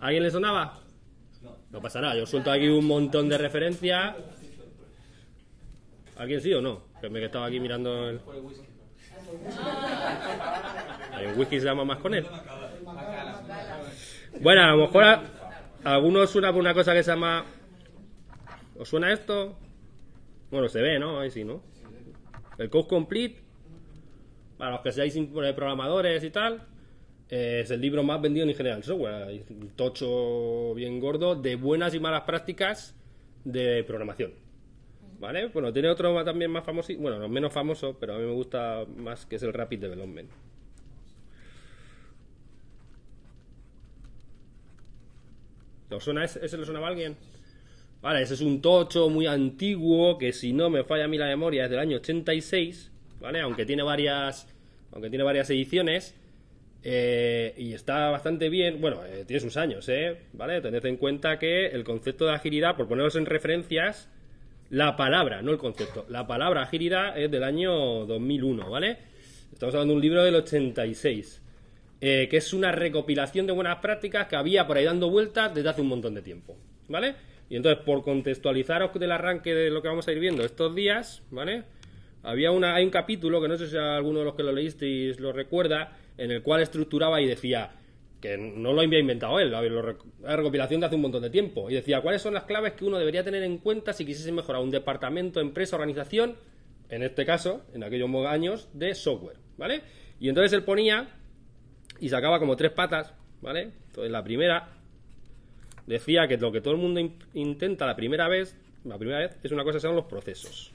¿A alguien le sonaba? No pasa nada, yo suelto aquí un montón de referencias. ¿Alguien sí o no? Que me estaba aquí mirando el... Hay whisky se llama más con él. Bueno, a lo mejor a algunos suena por una cosa que se llama... ¿Os suena esto? Bueno, se ve, ¿no? Ahí sí, ¿no? El Code Complete, para los que seáis programadores y tal, es el libro más vendido en ingeniería del software. Un tocho bien gordo de buenas y malas prácticas de programación. ¿Vale? Bueno, tiene otro también más famoso, bueno, no, menos famoso, pero a mí me gusta más, que es el Rapid Development. ¿Lo suena ese, ese le sonaba a alguien? Vale, ese es un tocho muy antiguo que si no me falla a mí la memoria es del año 86, ¿vale? Aunque tiene varias, aunque tiene varias ediciones eh, y está bastante bien. Bueno, eh, tiene sus años, ¿eh? ¿Vale? Tened en cuenta que el concepto de agilidad, por poneros en referencias, la palabra, no el concepto, la palabra agilidad es del año 2001, ¿vale? Estamos hablando de un libro del 86. Eh, que es una recopilación de buenas prácticas que había por ahí dando vueltas desde hace un montón de tiempo, ¿vale? Y entonces, por contextualizaros del arranque de lo que vamos a ir viendo estos días, ¿vale? Había una, hay un capítulo, que no sé si alguno de los que lo leísteis lo recuerda, en el cual estructuraba y decía, que no lo había inventado él, la, la recopilación de hace un montón de tiempo, y decía, ¿cuáles son las claves que uno debería tener en cuenta si quisiese mejorar un departamento, empresa, organización, en este caso, en aquellos años, de software, ¿vale? Y entonces él ponía y sacaba como tres patas, ¿vale? Entonces la primera decía que lo que todo el mundo in- intenta la primera vez, la primera vez es una cosa que son los procesos.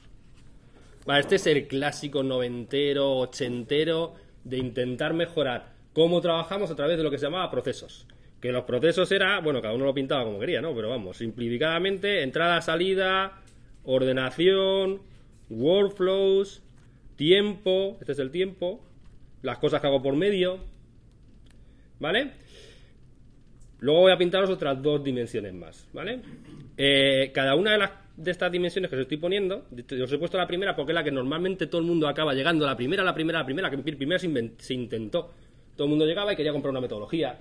Vale, este es el clásico noventero, ochentero de intentar mejorar cómo trabajamos a través de lo que se llamaba procesos. Que los procesos era, bueno, cada uno lo pintaba como quería, ¿no? Pero vamos, simplificadamente, entrada, salida, ordenación, workflows, tiempo, este es el tiempo, las cosas que hago por medio, ¿vale? Luego voy a pintaros otras dos dimensiones más, ¿vale? Eh, cada una de las de estas dimensiones que os estoy poniendo, yo os he puesto la primera porque es la que normalmente todo el mundo acaba llegando, la primera, la primera, la primera, que primero se, se intentó. Todo el mundo llegaba y quería comprar una metodología.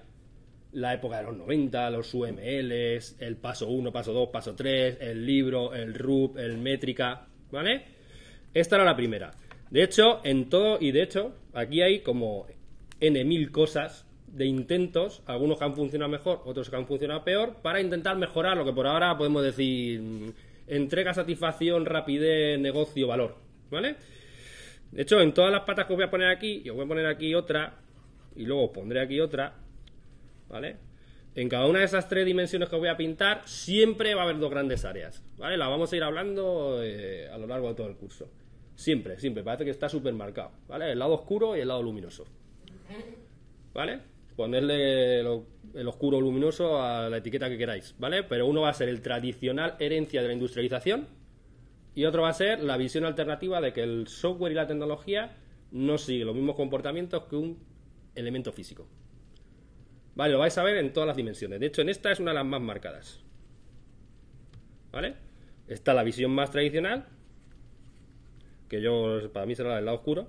La época de los 90, los UMLs, el paso 1, paso 2, paso 3, el libro, el RUP, el métrica, ¿vale? Esta era la primera. De hecho, en todo, y de hecho, aquí hay como N mil cosas de intentos, algunos que han funcionado mejor, otros que han funcionado peor, para intentar mejorar lo que por ahora podemos decir mm, entrega, satisfacción, rapidez, negocio, valor, ¿vale? De hecho, en todas las patas que os voy a poner aquí, y os voy a poner aquí otra, y luego pondré aquí otra, ¿vale? En cada una de esas tres dimensiones que os voy a pintar, siempre va a haber dos grandes áreas, ¿vale? Las vamos a ir hablando eh, a lo largo de todo el curso. Siempre, siempre, parece que está súper marcado, ¿vale? El lado oscuro y el lado luminoso. ¿Vale? Ponerle el oscuro luminoso a la etiqueta que queráis, ¿vale? Pero uno va a ser el tradicional herencia de la industrialización y otro va a ser la visión alternativa de que el software y la tecnología no siguen los mismos comportamientos que un elemento físico. Vale, lo vais a ver en todas las dimensiones. De hecho, en esta es una de las más marcadas. ¿Vale? Está la visión más tradicional, que yo, para mí será la del lado oscuro.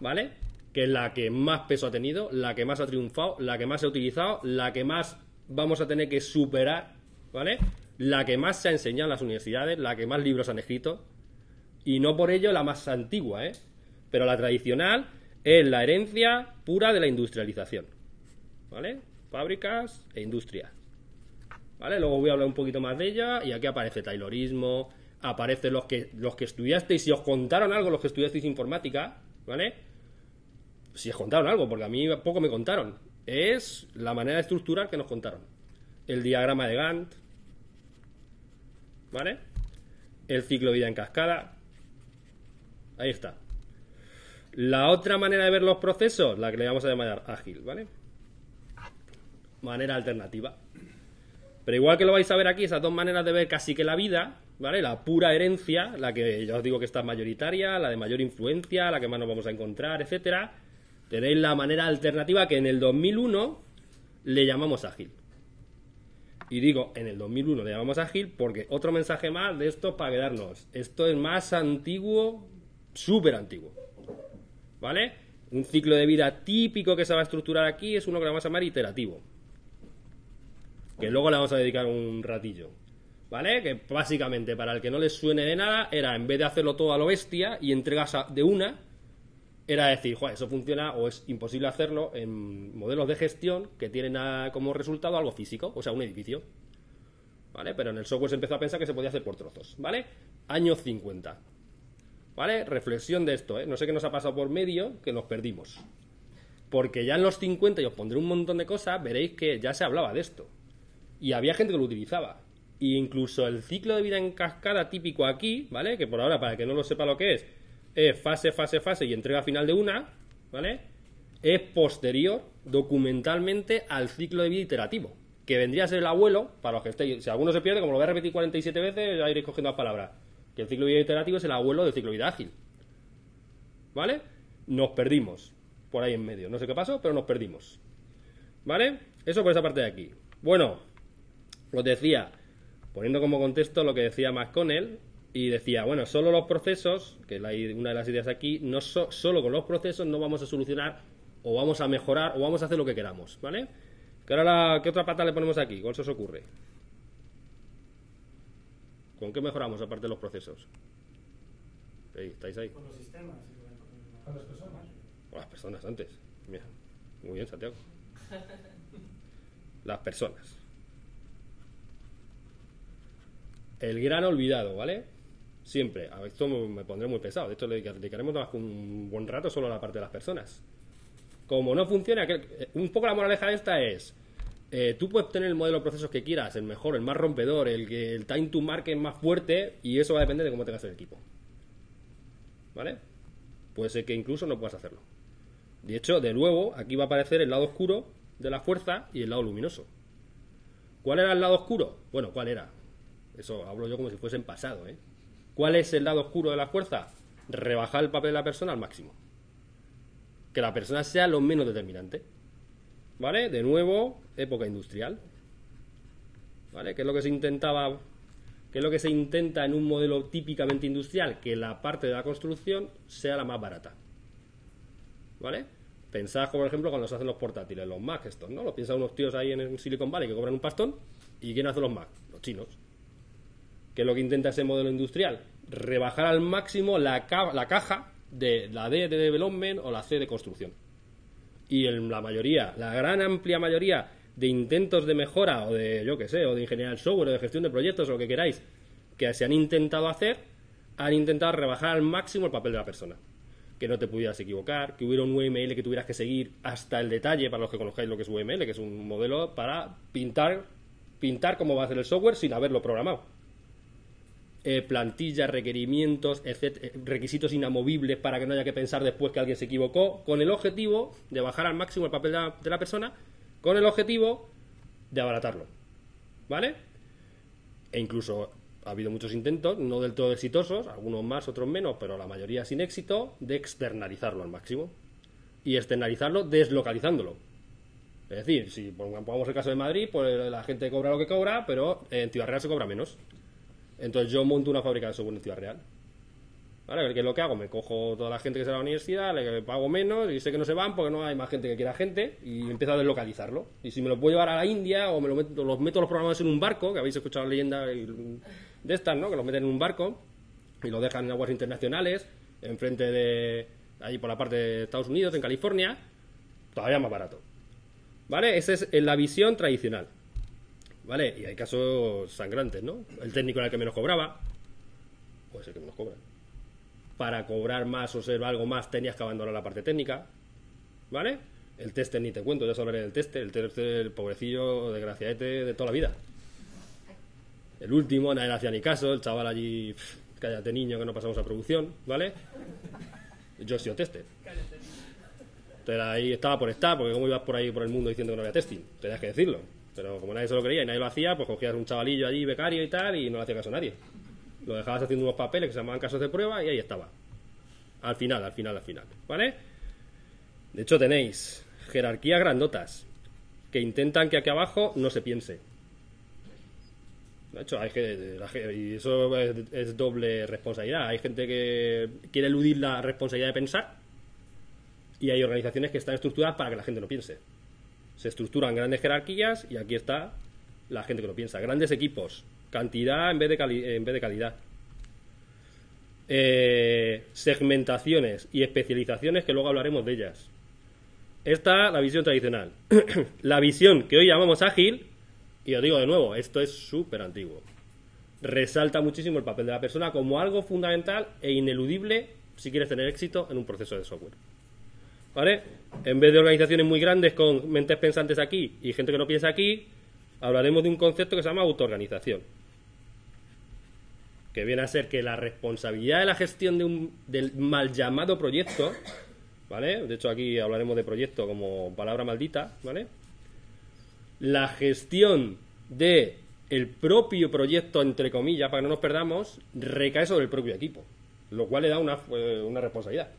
¿Vale? Que es la que más peso ha tenido, la que más ha triunfado, la que más se ha utilizado, la que más vamos a tener que superar, ¿vale? La que más se ha enseñado en las universidades, la que más libros han escrito, y no por ello la más antigua, ¿eh? Pero la tradicional es la herencia pura de la industrialización, ¿vale? Fábricas e industria, ¿vale? Luego voy a hablar un poquito más de ella y aquí aparece Taylorismo, aparece los que los que estudiasteis, si os contaron algo los que estudiasteis informática, ¿vale? Si os contaron algo, porque a mí poco me contaron. Es la manera estructural que nos contaron. El diagrama de Gantt, ¿vale? El ciclo de vida en cascada. Ahí está. La otra manera de ver los procesos, la que le vamos a llamar ágil, ¿vale? Manera alternativa. Pero igual que lo vais a ver aquí, esas dos maneras de ver casi que la vida, ¿vale? La pura herencia, la que ya os digo que está mayoritaria, la de mayor influencia, la que más nos vamos a encontrar, etcétera. Tenéis la manera alternativa que en el 2001 le llamamos ágil. Y digo, en el 2001 le llamamos ágil porque otro mensaje más de esto para quedarnos. Esto es más antiguo, súper antiguo. ¿Vale? Un ciclo de vida típico que se va a estructurar aquí es uno que vamos a llamar iterativo. Que luego le vamos a dedicar un ratillo. ¿Vale? Que básicamente, para el que no les suene de nada, era en vez de hacerlo todo a lo bestia y entregas de una, era decir, Joder, eso funciona o es imposible hacerlo en modelos de gestión que tienen como resultado algo físico, o sea, un edificio. ¿Vale? Pero en el software se empezó a pensar que se podía hacer por trozos. ¿Vale? Año 50. ¿Vale? Reflexión de esto, ¿eh? No sé qué nos ha pasado por medio que nos perdimos. Porque ya en los 50, y os pondré un montón de cosas, veréis que ya se hablaba de esto. Y había gente que lo utilizaba. Y incluso el ciclo de vida en cascada típico aquí, ¿vale? Que por ahora, para que no lo sepa lo que es, es fase, fase, fase y entrega final de una, ¿vale? Es posterior documentalmente al ciclo de vida iterativo, que vendría a ser el abuelo, para los que estéis, si alguno se pierde, como lo voy a repetir 47 veces, ya iréis cogiendo las palabras, que el ciclo de vida iterativo es el abuelo del ciclo de vida ágil. ¿Vale? Nos perdimos por ahí en medio, no sé qué pasó, pero nos perdimos. ¿Vale? Eso por esa parte de aquí. Bueno, os decía, poniendo como contexto lo que decía McConnell, y decía, bueno, solo los procesos, que es una de las ideas aquí, no solo con los procesos no vamos a solucionar o vamos a mejorar o vamos a hacer lo que queramos, ¿vale? ¿Qué, ahora ¿Qué otra pata le ponemos aquí? ¿Cuál se os ocurre? ¿Con qué mejoramos aparte de los procesos? ¿Estáis ahí? Con los sistemas, con las personas. Con las personas antes. Mira, muy bien, Santiago. Las personas. El gran olvidado, ¿vale? Siempre. A esto me pondré muy pesado. De hecho, le dedicaremos un buen rato solo a la parte de las personas. Como no funciona, eh, un poco la moraleja de esta es. Eh, tú puedes tener el modelo de procesos que quieras, el mejor, el más rompedor, el que el time to market más fuerte, y eso va a depender de cómo tengas el equipo. ¿Vale? Puede ser que incluso no puedas hacerlo. De hecho, de nuevo, aquí va a aparecer el lado oscuro de la fuerza y el lado luminoso. ¿Cuál era el lado oscuro? Bueno, ¿cuál era? Eso hablo yo como si fuese en pasado, ¿eh? ¿Cuál es el lado oscuro de la fuerza? Rebajar el papel de la persona al máximo. Que la persona sea lo menos determinante. ¿Vale? De nuevo, época industrial. ¿Vale? ¿Qué es lo que se intentaba? ¿Qué es lo que se intenta en un modelo típicamente industrial? Que la parte de la construcción sea la más barata. ¿Vale? Pensad, por ejemplo, cuando se hacen los portátiles, los Mac estos, ¿no? Lo piensan unos tíos ahí en Silicon Valley que cobran un pastón. ¿Y quién hace los Mac? Los chinos. ¿Qué es lo que intenta ese modelo industrial? Rebajar al máximo la, la caja de la D de development o la C de construcción. Y en la mayoría, la gran amplia mayoría de intentos de mejora o de, yo qué sé, o de ingeniería del software o de gestión de proyectos o lo que queráis, que se han intentado hacer, han intentado rebajar al máximo el papel de la persona. Que no te pudieras equivocar, que hubiera un UML que tuvieras que seguir hasta el detalle, para los que conozcáis lo que es UML, que es un modelo para pintar, pintar cómo va a ser el software sin haberlo programado eh, plantillas, requerimientos, requisitos inamovibles para que no haya que pensar después que alguien se equivocó, con el objetivo de bajar al máximo el papel de la, persona, con el objetivo de abaratarlo. ¿Vale? E incluso ha habido muchos intentos, no del todo exitosos, algunos más, otros menos, pero la mayoría sin éxito, de externalizarlo al máximo. Y externalizarlo deslocalizándolo. Es decir, si pongamos el caso de Madrid, pues la gente cobra lo que cobra, pero en Ciudad Real se cobra menos. Entonces yo monto una fábrica de software en Ciudad Real. ¿Vale? ¿Qué es lo que hago? Me cojo toda la gente que se va a la universidad, le pago menos y sé que no se van porque no hay más gente que quiera gente y empiezo a deslocalizarlo. Y si me lo puedo llevar a la India o me lo meto, los meto los programadores en un barco, que habéis escuchado la leyenda de estas, ¿no? Que los meten en un barco y lo dejan en aguas internacionales, enfrente de ahí por la parte de Estados Unidos, en California, todavía más barato. ¿Vale? Esa es la visión tradicional. ¿Vale? Y hay casos sangrantes, ¿no? El técnico era el que menos cobraba, puede ser que menos cobra. Para cobrar más o ser algo más tenías que abandonar la parte técnica, ¿vale? El teste ni te cuento, ya hablaré del teste, el teste, el pobrecillo, desgraciadete de toda la vida. El último, nadie le hacía ni caso, el chaval allí, cállate niño que no pasamos a producción, ¿vale? Yo he sido tester. Entonces ahí estaba por estar, porque como ibas por ahí por el mundo diciendo que no había testing, tenías que decirlo. Pero como nadie se lo creía y nadie lo hacía, pues cogías un chavalillo allí, becario y tal, y no le hacía caso a nadie. Lo dejabas haciendo unos papeles que se llamaban casos de prueba y ahí estaba. Al final, al final, al final. ¿Vale? De hecho, tenéis jerarquías grandotas que intentan que aquí abajo no se piense. De hecho, hay que, y eso es, doble responsabilidad. Hay gente que quiere eludir la responsabilidad de pensar Y hay organizaciones que están estructuradas para que la gente no piense. Se estructuran grandes jerarquías y aquí está la gente que no piensa. Grandes equipos, cantidad en vez de, en vez de calidad. Eh, segmentaciones y especializaciones que luego hablaremos de ellas. Esta la visión tradicional. la visión que hoy llamamos ágil, y os digo de nuevo, esto es súper antiguo. Resalta muchísimo el papel de la persona como algo fundamental e ineludible si quieres tener éxito en un proceso de software. ¿Vale? En vez de organizaciones muy grandes con mentes pensantes aquí y gente que no piensa aquí, hablaremos de un concepto que se llama autoorganización. Que viene a ser que la responsabilidad de la gestión de un, del mal llamado proyecto, ¿vale? De hecho, aquí hablaremos de proyecto como palabra maldita, ¿vale? La gestión de el propio proyecto, entre comillas, para que no nos perdamos, recae sobre el propio equipo, lo cual le da una, eh, una responsabilidad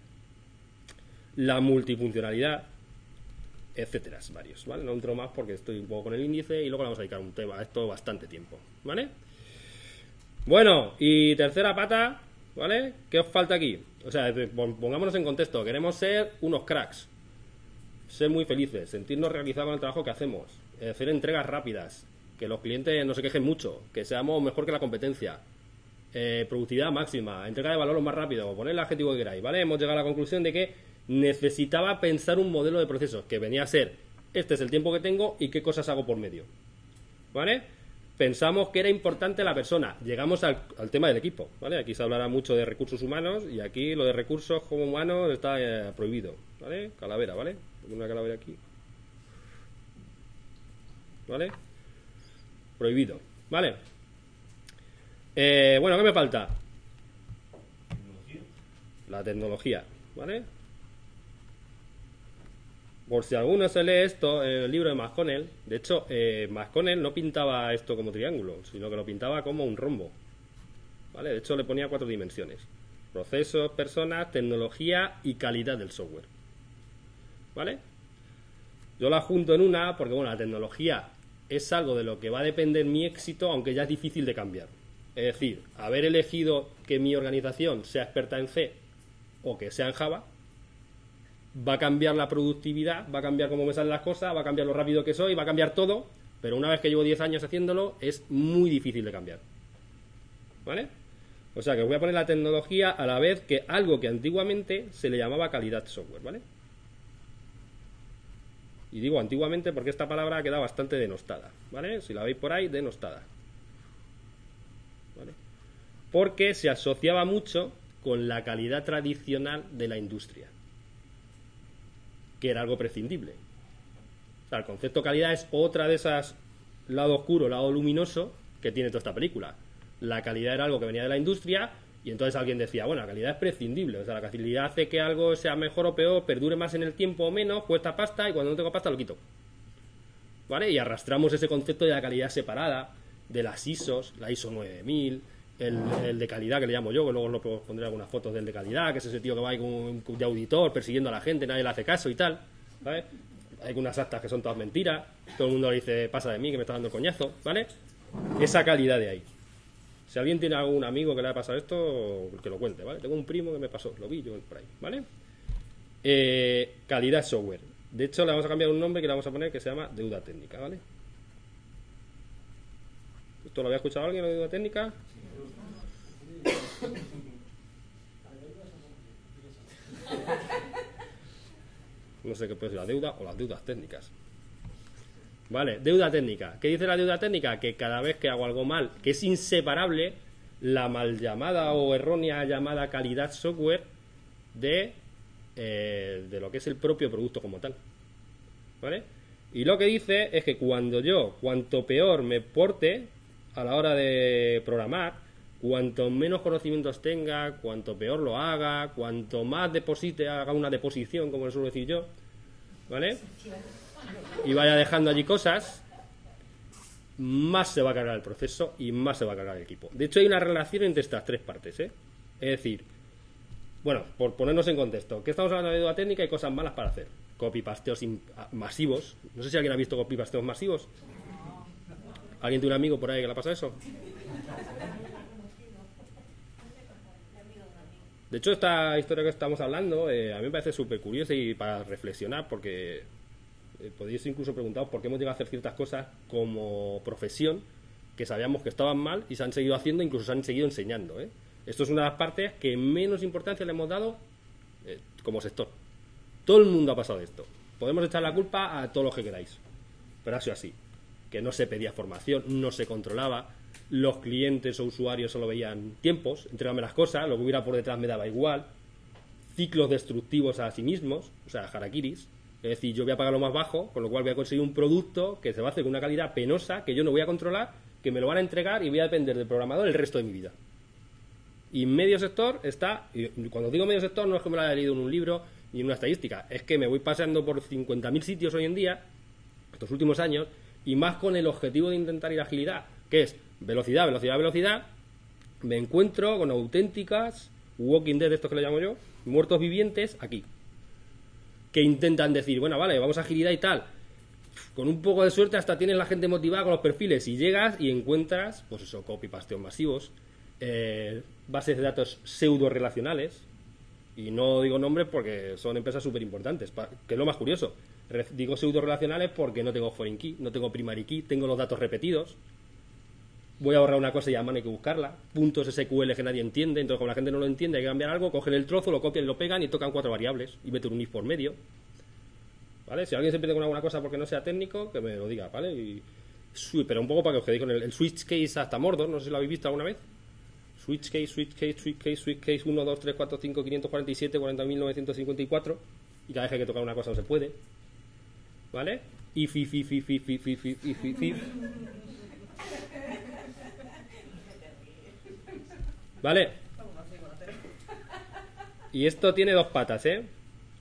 la multifuncionalidad, etcétera, varios, ¿vale? No entro más porque estoy un poco con el índice y luego le vamos a dedicar un tema a esto bastante tiempo, ¿vale? Bueno, y tercera pata, ¿vale? ¿Qué os falta aquí? O sea, pongámonos en contexto, queremos ser unos cracks, ser muy felices, sentirnos realizados con el trabajo que hacemos, hacer entregas rápidas, que los clientes no se quejen mucho, que seamos mejor que la competencia, eh, productividad máxima, entrega de valor lo más rápido, poner el adjetivo que queráis, ¿vale? Hemos llegado a la conclusión de que necesitaba pensar un modelo de procesos que venía a ser, este es el tiempo que tengo y qué cosas hago por medio, ¿vale? Pensamos que era importante la persona, llegamos al, al tema del equipo, ¿vale? Aquí se hablará mucho de recursos humanos y aquí lo de recursos como humanos está eh, prohibido, ¿vale? Calavera, ¿vale? Una calavera aquí, ¿vale? Prohibido, ¿vale? Eh, bueno, ¿qué me falta? La tecnología, ¿vale? Por si alguno se lee esto en el libro de McConnell, de hecho, eh, McConnell no pintaba esto como triángulo, sino que lo pintaba como un rombo. ¿Vale? De hecho, le ponía cuatro dimensiones: procesos, personas, tecnología y calidad del software. ¿Vale? Yo la junto en una porque, bueno, la tecnología es algo de lo que va a depender mi éxito, aunque ya es difícil de cambiar. Es decir, haber elegido que mi organización sea experta en C o que sea en Java, va a cambiar la productividad, va a cambiar cómo me salen las cosas, va a cambiar lo rápido que soy, va a cambiar todo, pero una vez que llevo 10 años haciéndolo, es muy difícil de cambiar. ¿Vale? O sea que voy a poner la tecnología a la vez que algo que antiguamente se le llamaba calidad software, ¿vale? Y digo antiguamente porque esta palabra ha quedado bastante denostada, ¿vale? Si la veis por ahí, denostada. ¿Vale? Porque se asociaba mucho con la calidad tradicional de la industria que era algo prescindible. O sea, el concepto calidad es otra de esas lado oscuro, lado luminoso que tiene toda esta película. La calidad era algo que venía de la industria y entonces alguien decía, bueno, la calidad es prescindible. O sea, la calidad hace que algo sea mejor o peor, perdure más en el tiempo o menos, cuesta pasta y cuando no tengo pasta lo quito. ¿Vale? Y arrastramos ese concepto de la calidad separada, de las ISOs, la ISO 9000, el, de calidad que le llamo yo, que luego os pondré algunas fotos del de calidad, que es ese tío que va ahí con un de auditor persiguiendo a la gente, nadie le hace caso y tal, ¿vale? Hay unas actas que son todas mentiras, todo el mundo le dice, pasa de mí, que me está dando el coñazo, ¿vale? Esa calidad de ahí. Si alguien tiene algún amigo que le ha pasado esto, que lo cuente, ¿vale? Tengo un primo que me pasó, lo vi yo por ahí, ¿vale? Eh, calidad software. De hecho, le vamos a cambiar un nombre que le vamos a poner que se llama deuda técnica, ¿vale? ¿Esto lo había escuchado alguien, deuda técnica? No sé qué puede ser la deuda o las deudas técnicas. Vale, deuda técnica. ¿Qué dice la deuda técnica? Que cada vez que hago algo mal, que es inseparable la mal llamada o errónea llamada calidad software de, eh, de lo que es el propio producto como tal. ¿Vale? Y lo que dice es que cuando yo, cuanto peor me porte a la hora de programar, cuanto menos conocimientos tenga, cuanto peor lo haga, cuanto más deposite, haga una deposición, como le suelo decir yo, ¿vale? Y vaya dejando allí cosas, más se va a cargar el proceso y más se va a cargar el equipo. De hecho, hay una relación entre estas tres partes, ¿eh? Es decir, bueno, por ponernos en contexto, ¿qué estamos hablando de deuda técnica y cosas malas para hacer? Copy-pasteos in- a- masivos. No sé si alguien ha visto copy-pasteos masivos. ¿Alguien tiene un amigo por ahí que le ha pasado eso? De hecho, esta historia que estamos hablando eh, a mí me parece súper curiosa y para reflexionar, porque eh, podéis incluso preguntaros por qué hemos llegado a hacer ciertas cosas como profesión que sabíamos que estaban mal y se han seguido haciendo, incluso se han seguido enseñando. ¿eh? Esto es una de las partes que menos importancia le hemos dado eh, como sector. Todo el mundo ha pasado esto. Podemos echar la culpa a todos los que queráis, pero ha sido así. Que no se pedía formación, no se controlaba, los clientes o usuarios solo veían tiempos, entregame las cosas, lo que hubiera por detrás me daba igual, ciclos destructivos a sí mismos, o sea, harakiris. Es decir, yo voy a pagar lo más bajo, con lo cual voy a conseguir un producto que se va a hacer con una calidad penosa, que yo no voy a controlar, que me lo van a entregar y voy a depender del programador el resto de mi vida. Y medio sector está, y cuando digo medio sector no es que me lo haya leído en un libro ni en una estadística, es que me voy pasando por 50.000 sitios hoy en día, estos últimos años, y más con el objetivo de intentar ir a agilidad, que es velocidad, velocidad, velocidad, me encuentro con auténticas Walking Dead, esto que le llamo yo, muertos vivientes aquí. Que intentan decir, bueno, vale, vamos a agilidad y tal. Con un poco de suerte hasta tienes la gente motivada con los perfiles y llegas y encuentras, pues eso, copy pasteos masivos, eh, bases de datos pseudo relacionales. Y no digo nombres porque son empresas súper importantes, que es lo más curioso. Digo pseudo relacionales porque no tengo foreign key, no tengo primary key, tengo los datos repetidos, voy a borrar una cosa y a mano hay que buscarla. Puntos SQL que nadie entiende, entonces como la gente no lo entiende hay que cambiar algo, cogen el trozo, lo copian lo pegan y tocan cuatro variables y meten un if por medio. ¿Vale? Si alguien se pierde con alguna cosa porque no sea técnico, que me lo diga, ¿vale? Y, pero un poco para que os quedéis con el, el switch case hasta Mordor, no sé si lo habéis visto alguna vez. Switch case, switch case, switch case, switch case 1, 2, 3, 4, 5, 547, 40.954 y cada vez que hay que tocar una cosa no se puede. ¿Vale? If, if, if, if, if, if, if, if, if, if. ¿Vale? Y esto tiene dos patas, ¿eh?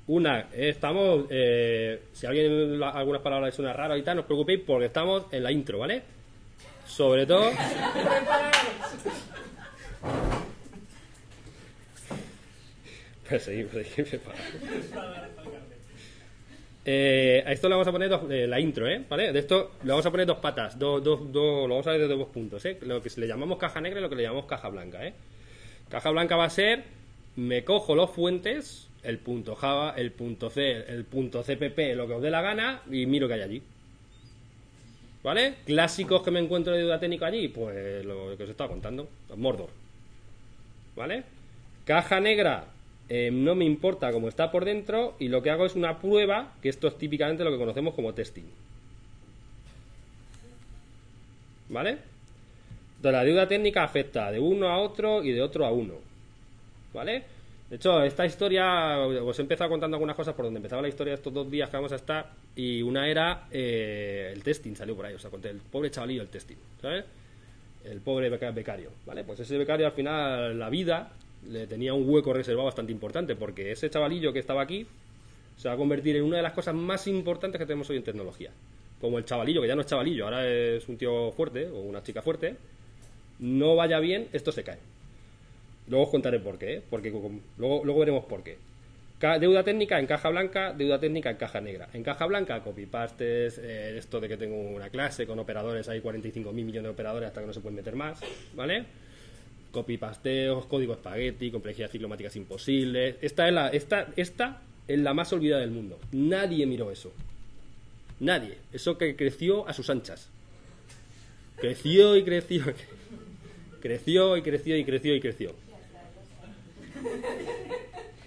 Una, eh, estamos. eh, si alguien la- algunas palabras les suena raro y tal, no os preocupéis porque estamos en la intro, ¿vale? Sobre todo. Pues seguimos, seguimos preparados. Eh, a esto le vamos a poner dos- eh, la intro, ¿eh? ¿Vale? De esto le vamos a poner dos patas, dos, dos, dos, lo vamos a ver desde dos puntos, ¿eh? Lo que le llamamos caja negra y lo que le llamamos caja blanca, ¿eh? Caja blanca va a ser, me cojo los fuentes, el punto Java, el punto C, el punto CPP, lo que os dé la gana, y miro que hay allí. ¿Vale? Clásicos que me encuentro de duda técnica allí, pues lo que os estaba contando, Mordor. ¿Vale? Caja negra, eh, no me importa cómo está por dentro y lo que hago es una prueba, que esto es típicamente lo que conocemos como testing. ¿Vale? La deuda técnica afecta de uno a otro y de otro a uno. ¿Vale? De hecho, esta historia, os he empezado contando algunas cosas por donde empezaba la historia estos dos días que vamos a estar y una era eh, el testing, salió por ahí, o sea, conté el pobre chavalillo del testing, ¿sabes? el pobre beca- becario, ¿vale? Pues ese becario al final la vida le tenía un hueco reservado bastante importante porque ese chavalillo que estaba aquí se va a convertir en una de las cosas más importantes que tenemos hoy en tecnología. Como el chavalillo, que ya no es chavalillo, ahora es un tío fuerte o una chica fuerte, no vaya bien, esto se cae. Luego os contaré por qué, ¿eh? porque luego, luego veremos por qué. Deuda técnica en caja blanca, deuda técnica en caja negra. En caja blanca, copy pastes, eh, esto de que tengo una clase con operadores, hay 45.000 millones de operadores hasta que no se pueden meter más, ¿vale? Copy pasteos, código espagueti, complejidad ciclomáticas imposibles. Esta es la, esta, esta es la más olvidada del mundo. Nadie miró eso. Nadie. Eso que creció a sus anchas. Creció y creció. Creció y creció y creció y creció.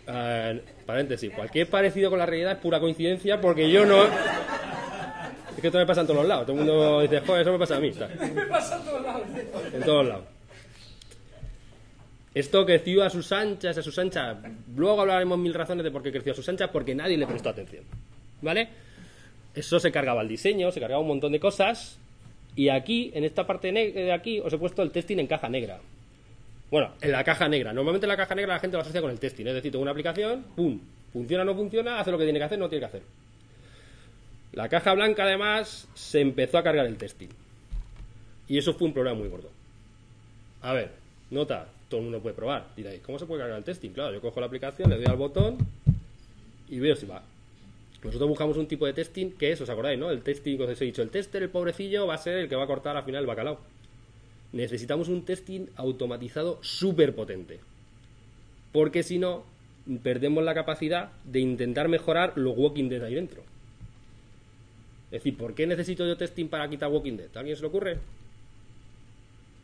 Ah, paréntesis, cualquier parecido con la realidad es pura coincidencia porque yo no. Es que esto me pasa en todos los lados. Todo el mundo dice, joder, eso me pasa a mí. Me pasa en todos lados. En todos lados. Esto creció a sus anchas, a sus anchas. Luego hablaremos mil razones de por qué creció a sus anchas, porque nadie le prestó atención. ¿Vale? Eso se cargaba el diseño, se cargaba un montón de cosas. Y aquí, en esta parte de aquí, os he puesto el testing en caja negra. Bueno, en la caja negra. Normalmente en la caja negra la gente lo asocia con el testing. Es decir, tengo una aplicación, pum, funciona o no funciona, hace lo que tiene que hacer, no tiene que hacer. La caja blanca, además, se empezó a cargar el testing. Y eso fue un problema muy gordo. A ver, nota, todo el mundo puede probar. Diréis, ¿cómo se puede cargar el testing? Claro, yo cojo la aplicación, le doy al botón y veo si va. Nosotros buscamos un tipo de testing que es, ¿os acordáis, no? El testing que os he dicho, el tester, el pobrecillo, va a ser el que va a cortar al final el bacalao. Necesitamos un testing automatizado súper potente. Porque si no, perdemos la capacidad de intentar mejorar los Walking Dead ahí dentro. Es decir, ¿por qué necesito yo testing para quitar Walking Dead? ¿A alguien se le ocurre?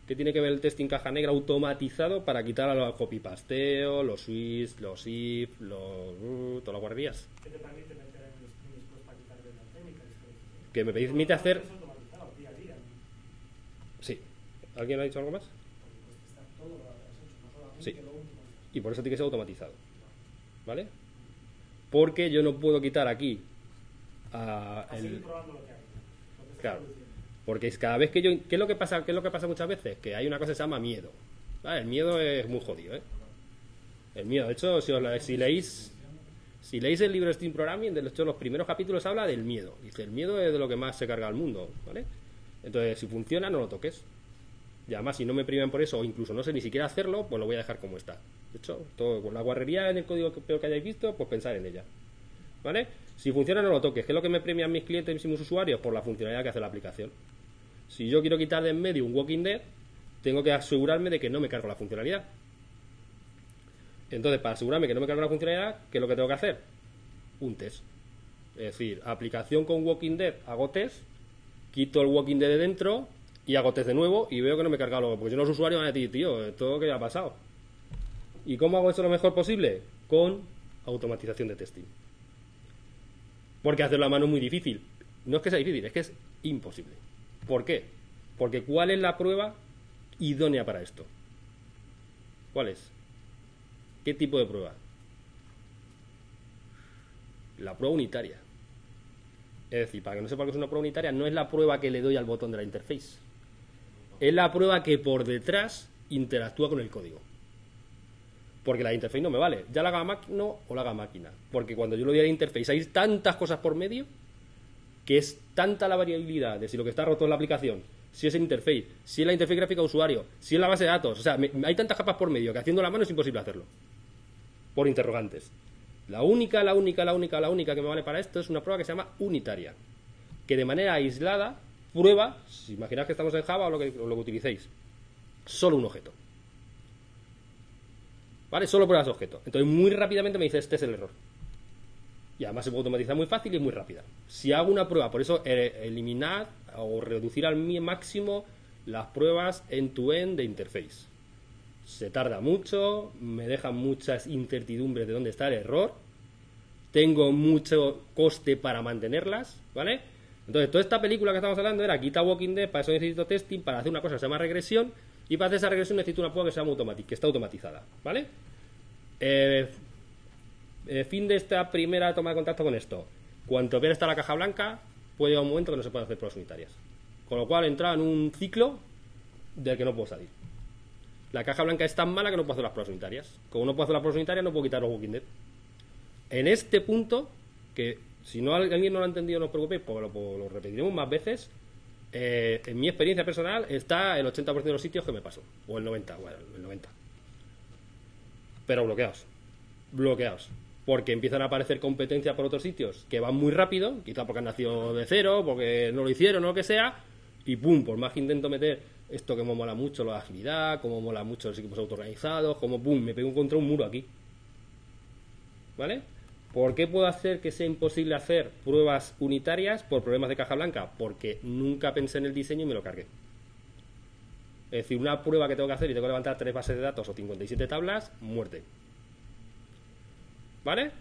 ¿Qué tiene que ver el testing caja negra automatizado para quitar a los copy-pasteo, los swiss, los if, los... uh, todas las guarderías? ¿Qué te permite meter en el screen después para quitar de la técnica? Que me permite hacer... Sí. ¿Alguien ha dicho algo más? Sí. Y por eso tiene que ser automatizado. ¿Vale? Porque yo no puedo quitar aquí a A el- Claro. Porque cada vez que yo... ¿Qué es lo que pasa, qué es lo que pasa muchas veces? Que hay una cosa que se llama miedo. ¿Vale? El miedo es muy jodido, ¿eh? El miedo. De hecho, si, os la- si leéis... Si leéis el libro Steam Programming, de hecho, los primeros capítulos habla del miedo. Dice, el miedo es de lo que más se carga al mundo, ¿vale? Entonces, si funciona, no lo toques. Y además, si no me priman por eso, o incluso no sé ni siquiera hacerlo, pues lo voy a dejar como está. De hecho, todo con la guarrería en el código que, peor que hayáis visto, pues pensar en ella. ¿Vale? Si funciona, no lo toques. ¿Qué es lo que me premian mis clientes y mis usuarios? Por la funcionalidad que hace la aplicación. Si yo quiero quitar de en medio un Walking Dead, tengo que asegurarme de que no me cargo la funcionalidad. Entonces, para asegurarme que no me cargo la funcionalidad, ¿qué es lo que tengo que hacer? Un test. Es decir, aplicación con Walking Dead, hago test, quito el Walking Dead de dentro y hago test de nuevo y veo que no me he cargado luego. Porque si no, los usuarios van a decir, tío, ¿esto qué ha pasado? ¿Y cómo hago eso lo mejor posible? Con automatización de testing. Porque hacerlo a mano es muy difícil. No es que sea difícil, es que es imposible. ¿Por qué? Porque ¿cuál es la prueba idónea para esto? ¿Cuál es? ¿Qué tipo de prueba? La prueba unitaria. Es decir, para que no sepa que es una prueba unitaria, no es la prueba que le doy al botón de la interface. Es la prueba que por detrás interactúa con el código. Porque la interface no me vale. Ya la haga máquina o la haga máquina. Porque cuando yo lo doy a la interface hay tantas cosas por medio que es tanta la variabilidad de si lo que está roto es la aplicación, si es el interface, si es la interface gráfica usuario, si es la base de datos. O sea, hay tantas capas por medio que haciendo la mano es imposible hacerlo. Por interrogantes. La única, la única, la única, la única que me vale para esto es una prueba que se llama unitaria. Que de manera aislada prueba, si imagináis que estamos en Java o lo que, lo que utilicéis, solo un objeto. ¿Vale? Solo pruebas objeto. Entonces muy rápidamente me dice, este es el error. Y además se puede automatizar muy fácil y muy rápida. Si hago una prueba, por eso eh, eliminar o reducir al máximo las pruebas end-to-end de interface. Se tarda mucho, me dejan muchas incertidumbres de dónde está el error, tengo mucho coste para mantenerlas, ¿vale? Entonces, toda esta película que estamos hablando era quita Walking Dead, para eso necesito testing, para hacer una cosa que se llama regresión, y para hacer esa regresión necesito una prueba que se llama automatic, que está automatizada, ¿vale? Eh, eh, fin de esta primera toma de contacto con esto. Cuanto bien está la caja blanca, puede llegar un momento que no se pueden hacer pruebas unitarias. Con lo cual entra en un ciclo del que no puedo salir. La caja blanca es tan mala que no puedo hacer las pruebas unitarias. Como no puedo hacer las pruebas unitarias, no puedo quitar los Walking Dead. En este punto, que si no alguien no lo ha entendido, no os preocupéis, pues lo, repetiremos más veces. eh, en mi experiencia personal está el 80% de los sitios que me pasó. O el 90%, bueno, el 90%. Pero bloqueados. Bloqueados. Porque empiezan a aparecer competencias por otros sitios que van muy rápido, quizá porque han nacido de cero, porque no lo hicieron o lo que sea, y pum, por más que intento meter esto que me mola mucho, la agilidad, como mola mucho los equipos autorganizados, como pum, me pego contra un muro aquí. ¿Vale? ¿Por qué puedo hacer que sea imposible hacer pruebas unitarias por problemas de caja blanca? Porque nunca pensé en el diseño y me lo cargué. Es decir, una prueba que tengo que hacer y tengo que levantar tres bases de datos o 57 tablas, muerte. ¿Vale?